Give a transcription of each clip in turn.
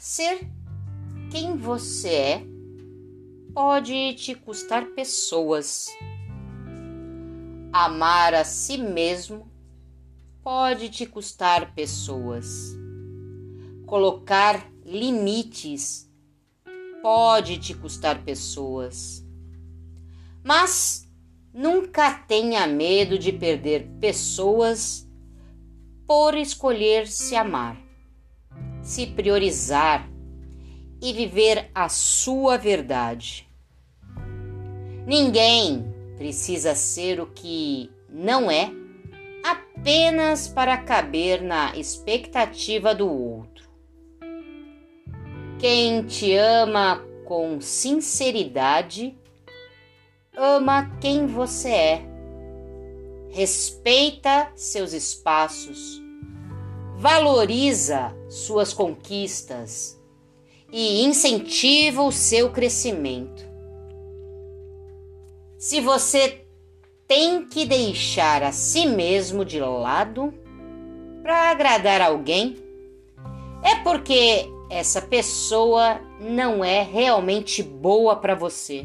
Ser quem você é pode te custar pessoas. Amar a si mesmo pode te custar pessoas. Colocar limites pode te custar pessoas. Mas nunca tenha medo de perder pessoas por escolher se amar, se priorizar e viver a sua verdade. Ninguém precisa ser o que não é apenas para caber na expectativa do outro. Quem te ama com sinceridade, ama quem você é. Respeita seus espaços, valoriza suas conquistas e incentiva o seu crescimento. Se você tem que deixar a si mesmo de lado para agradar alguém, é porque essa pessoa não é realmente boa para você.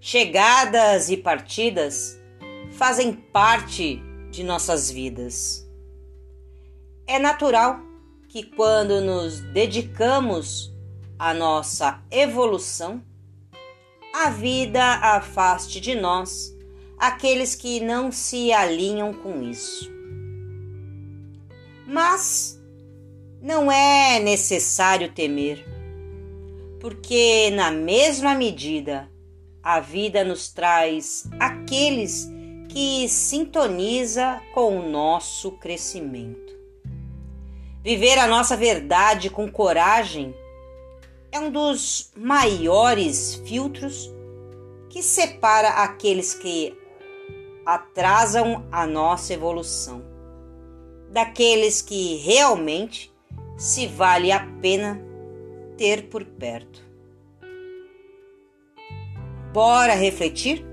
Chegadas e partidas fazem parte de nossas vidas. É natural que quando nos dedicamos à nossa evolução, a vida afaste de nós aqueles que não se alinham com isso. Mas não é necessário temer, porque na mesma medida a vida nos traz aqueles que sintoniza com o nosso crescimento. Viver a nossa verdade com coragem é um dos maiores filtros que separa aqueles que atrasam a nossa evolução daqueles que realmente se vale a pena ter por perto. Bora refletir?